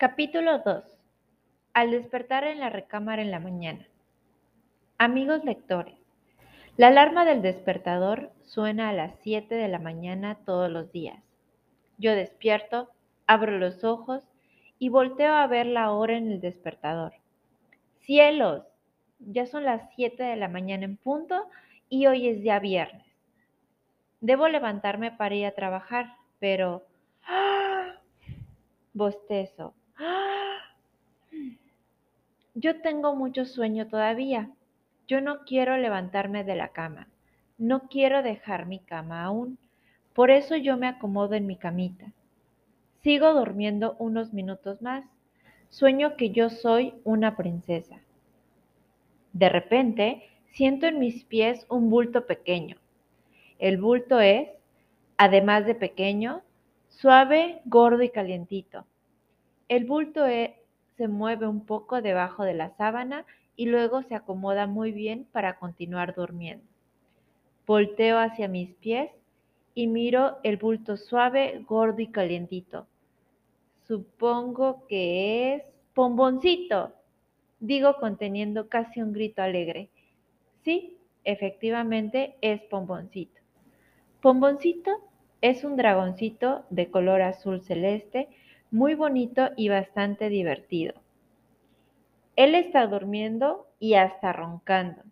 Capítulo 2. Al despertar en la recámara en la mañana. Amigos lectores, la alarma del despertador suena a las 7 de la mañana todos los días. Yo despierto, abro los ojos y volteo a ver la hora en el despertador. ¡Cielos! Ya son las 7 de la mañana en punto y hoy es día viernes. Debo levantarme para ir a trabajar, pero... ¡Ah! Bostezo. Yo tengo mucho sueño todavía. Yo no quiero levantarme de la cama. No quiero dejar mi cama aún. Por eso yo me acomodo en mi camita. Sigo durmiendo unos minutos más. Sueño que yo soy una princesa. De repente, siento en mis pies un bulto pequeño. El bulto es, además de pequeño, suave, gordo y calientito. El bulto e, se mueve un poco debajo de la sábana y luego se acomoda muy bien para continuar durmiendo. Volteo hacia mis pies y miro el bulto suave, gordo y calientito. Supongo que es pomboncito, digo conteniendo casi un grito alegre. Sí, efectivamente es pomboncito. Pomboncito es un dragoncito de color azul celeste, muy bonito y bastante divertido. Él está durmiendo y hasta roncando.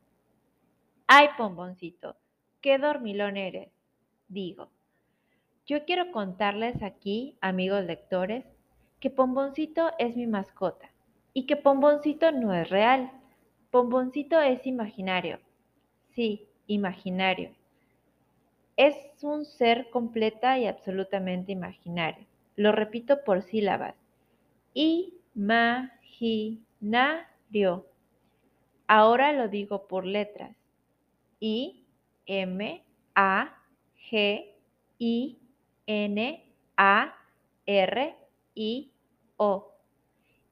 ¡Ay, pomboncito! ¡Qué dormilón eres! Digo. Yo quiero contarles aquí, amigos lectores, que Pomboncito es mi mascota y que Pomboncito no es real. Pomboncito es imaginario. Sí, imaginario. Es un ser completa y absolutamente imaginario. Lo repito por sílabas. I-ma-gi-na-rio. Ahora lo digo por letras. I, M, A, G, I, N, A, R, I, O.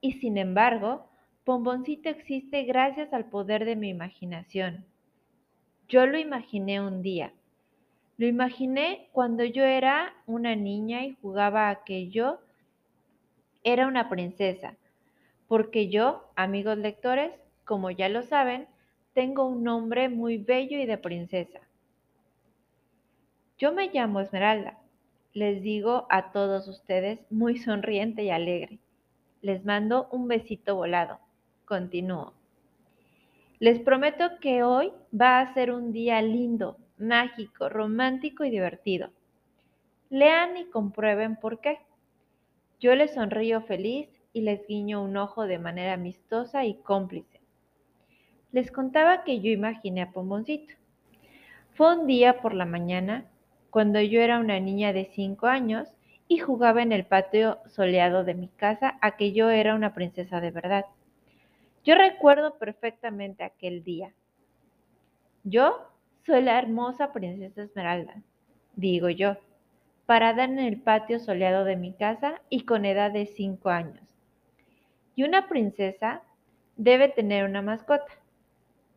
Y sin embargo, Pomboncito existe gracias al poder de mi imaginación. Yo lo imaginé un día. Lo imaginé cuando yo era una niña y jugaba a que yo era una princesa, porque yo, amigos lectores, como ya lo saben, tengo un nombre muy bello y de princesa. Yo me llamo Esmeralda, les digo a todos ustedes muy sonriente y alegre. Les mando un besito volado. Continúo. Les prometo que hoy va a ser un día lindo, mágico, romántico y divertido. Lean y comprueben por qué. Yo les sonrío feliz y les guiño un ojo de manera amistosa y cómplice. Les contaba que yo imaginé a Pomboncito. Fue un día por la mañana cuando yo era una niña de cinco años y jugaba en el patio soleado de mi casa a que yo era una princesa de verdad. Yo recuerdo perfectamente aquel día. Yo soy la hermosa princesa Esmeralda, digo yo, parada en el patio soleado de mi casa y con edad de cinco años. Y una princesa debe tener una mascota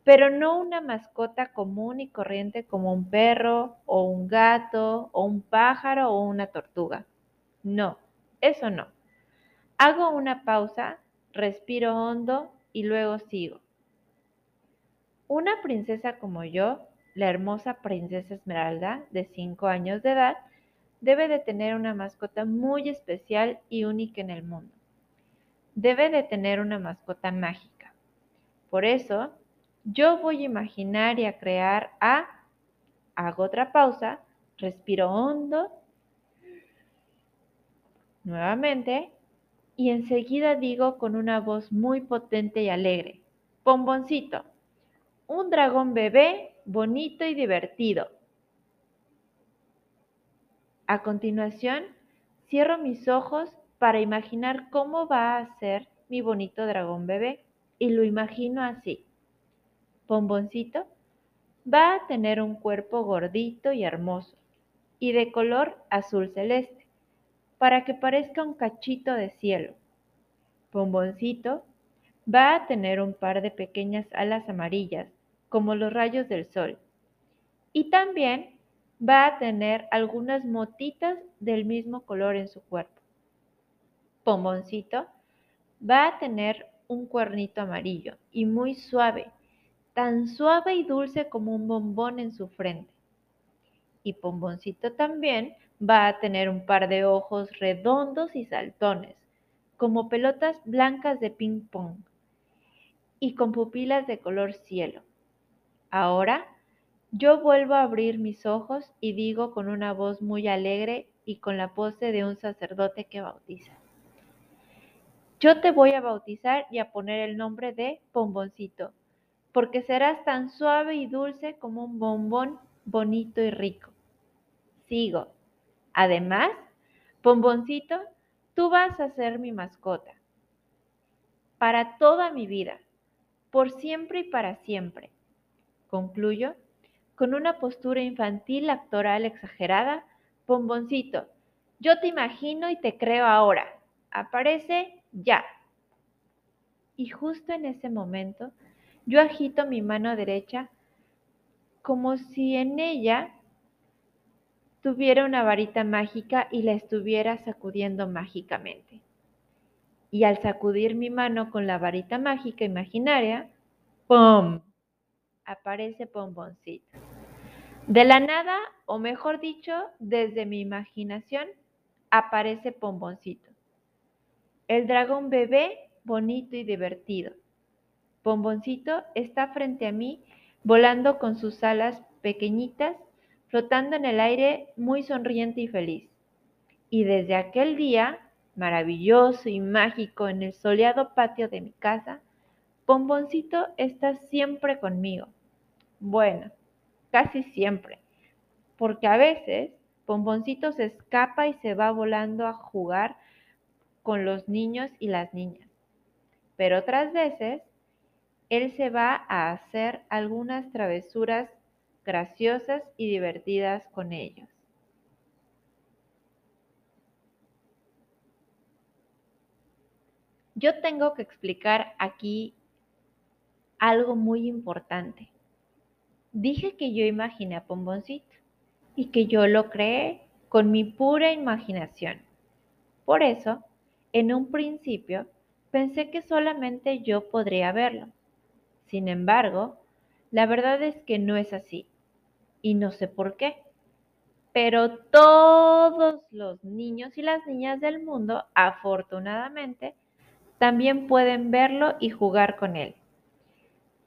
pero no una mascota común y corriente como un perro o un gato o un pájaro o una tortuga. No, eso no. Hago una pausa, respiro hondo y luego sigo. Una princesa como yo, la hermosa princesa Esmeralda, de 5 años de edad, debe de tener una mascota muy especial y única en el mundo. Debe de tener una mascota mágica. Por eso, yo voy a imaginar y a crear a, hago otra pausa, respiro hondo, nuevamente, y enseguida digo con una voz muy potente y alegre, pomboncito, un dragón bebé bonito y divertido. A continuación, cierro mis ojos para imaginar cómo va a ser mi bonito dragón bebé y lo imagino así. Pomboncito va a tener un cuerpo gordito y hermoso y de color azul celeste, para que parezca un cachito de cielo. Pomboncito va a tener un par de pequeñas alas amarillas, como los rayos del sol, y también va a tener algunas motitas del mismo color en su cuerpo. Pomboncito va a tener un cuernito amarillo y muy suave, tan suave y dulce como un bombón en su frente. Y Pomboncito también va a tener un par de ojos redondos y saltones, como pelotas blancas de ping pong, y con pupilas de color cielo. Ahora yo vuelvo a abrir mis ojos y digo con una voz muy alegre y con la pose de un sacerdote que bautiza. Yo te voy a bautizar y a poner el nombre de Pomboncito, porque serás tan suave y dulce como un bombón bonito y rico. Sigo. Además, Pomboncito, tú vas a ser mi mascota. Para toda mi vida, por siempre y para siempre. Concluyo con una postura infantil actoral exagerada. Pomboncito, yo te imagino y te creo ahora. Aparece ya. Y justo en ese momento, yo agito mi mano derecha como si en ella tuviera una varita mágica y la estuviera sacudiendo mágicamente. Y al sacudir mi mano con la varita mágica imaginaria, ¡pum! Aparece Pomboncito. De la nada, o mejor dicho, desde mi imaginación, aparece Pomboncito. El dragón bebé, bonito y divertido. Pomboncito está frente a mí, volando con sus alas pequeñitas, flotando en el aire, muy sonriente y feliz. Y desde aquel día, maravilloso y mágico en el soleado patio de mi casa, Pomboncito está siempre conmigo. Bueno, casi siempre, porque a veces Pomboncito se escapa y se va volando a jugar con los niños y las niñas. Pero otras veces, él se va a hacer algunas travesuras graciosas y divertidas con ellos. Yo tengo que explicar aquí algo muy importante. Dije que yo imaginé a Pomboncito y que yo lo creé con mi pura imaginación. Por eso, en un principio, pensé que solamente yo podría verlo. Sin embargo, la verdad es que no es así. Y no sé por qué. Pero todos los niños y las niñas del mundo, afortunadamente, también pueden verlo y jugar con él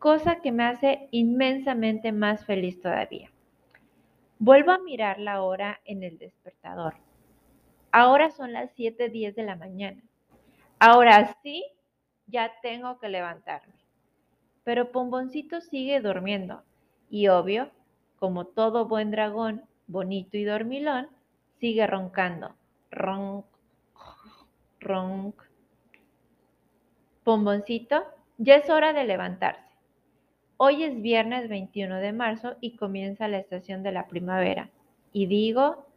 cosa que me hace inmensamente más feliz todavía. Vuelvo a mirar la hora en el despertador. Ahora son las 7.10 de la mañana. Ahora sí, ya tengo que levantarme. Pero Pomboncito sigue durmiendo y obvio, como todo buen dragón, bonito y dormilón, sigue roncando. Ronc, ronc. Pomboncito, ya es hora de levantarse. Hoy es viernes 21 de marzo y comienza la estación de la primavera. Y digo,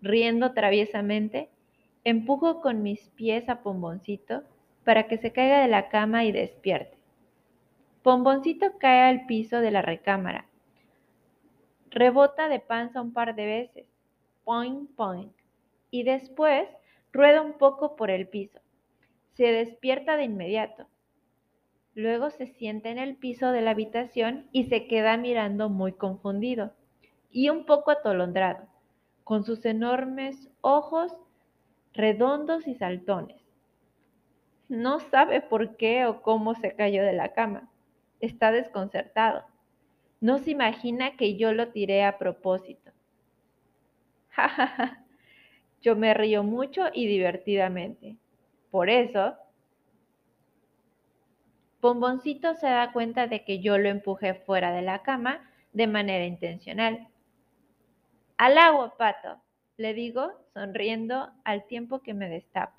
riendo traviesamente, empujo con mis pies a Pomboncito para que se caiga de la cama y despierte. Pomboncito cae al piso de la recámara. Rebota de panza un par de veces. Point, point. Y después rueda un poco por el piso. Se despierta de inmediato. Luego se sienta en el piso de la habitación y se queda mirando muy confundido y un poco atolondrado, con sus enormes ojos redondos y saltones. No sabe por qué o cómo se cayó de la cama. Está desconcertado. No se imagina que yo lo tiré a propósito. Ja, Yo me río mucho y divertidamente. Por eso Pomboncito se da cuenta de que yo lo empujé fuera de la cama de manera intencional. Al agua, pato, le digo, sonriendo al tiempo que me destapo.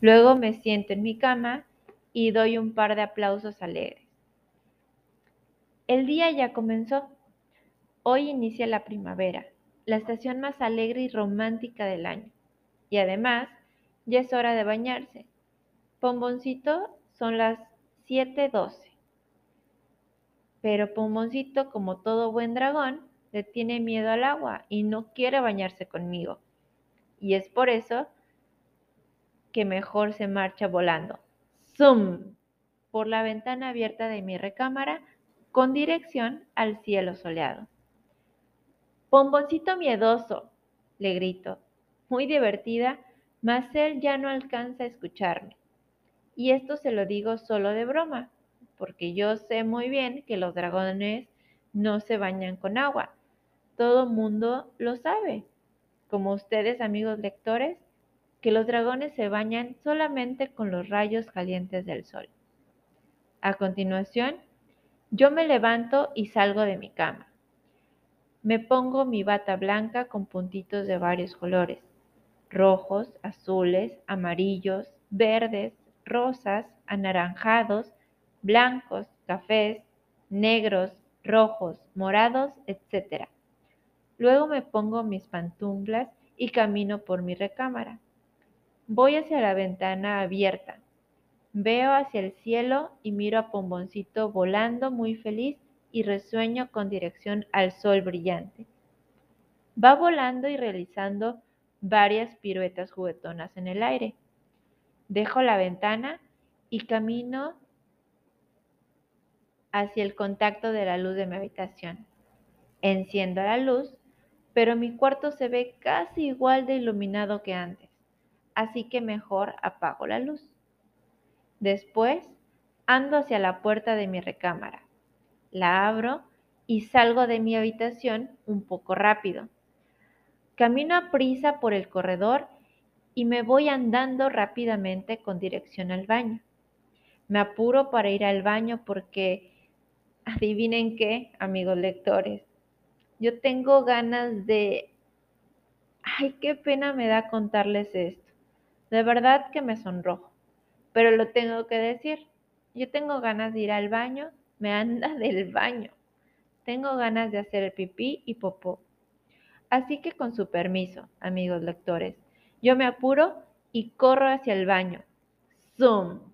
Luego me siento en mi cama y doy un par de aplausos alegres. El día ya comenzó. Hoy inicia la primavera, la estación más alegre y romántica del año. Y además, ya es hora de bañarse. Pomboncito son las 7:12. Pero Pomboncito, como todo buen dragón, le tiene miedo al agua y no quiere bañarse conmigo. Y es por eso que mejor se marcha volando. ¡Zum! por la ventana abierta de mi recámara con dirección al cielo soleado. Pomboncito miedoso, le grito, muy divertida, mas él ya no alcanza a escucharme. Y esto se lo digo solo de broma, porque yo sé muy bien que los dragones no se bañan con agua. Todo mundo lo sabe, como ustedes amigos lectores, que los dragones se bañan solamente con los rayos calientes del sol. A continuación, yo me levanto y salgo de mi cama. Me pongo mi bata blanca con puntitos de varios colores, rojos, azules, amarillos, verdes, rosas, anaranjados, blancos, cafés, negros, rojos, morados, etc. Luego me pongo mis pantuflas y camino por mi recámara. Voy hacia la ventana abierta. Veo hacia el cielo y miro a Pomboncito volando muy feliz y resueño con dirección al sol brillante. Va volando y realizando varias piruetas juguetonas en el aire. Dejo la ventana y camino hacia el contacto de la luz de mi habitación. Enciendo la luz, pero mi cuarto se ve casi igual de iluminado que antes, así que mejor apago la luz. Después, ando hacia la puerta de mi recámara. La abro y salgo de mi habitación un poco rápido. Camino a prisa por el corredor y me voy andando rápidamente con dirección al baño. Me apuro para ir al baño porque adivinen qué, amigos lectores, yo tengo ganas de... Ay, qué pena me da contarles esto. De verdad que me sonrojo, pero lo tengo que decir. Yo tengo ganas de ir al baño, me anda del baño. Tengo ganas de hacer pipí y popó. Así que con su permiso, amigos lectores, yo me apuro y corro hacia el baño. ¡Zoom!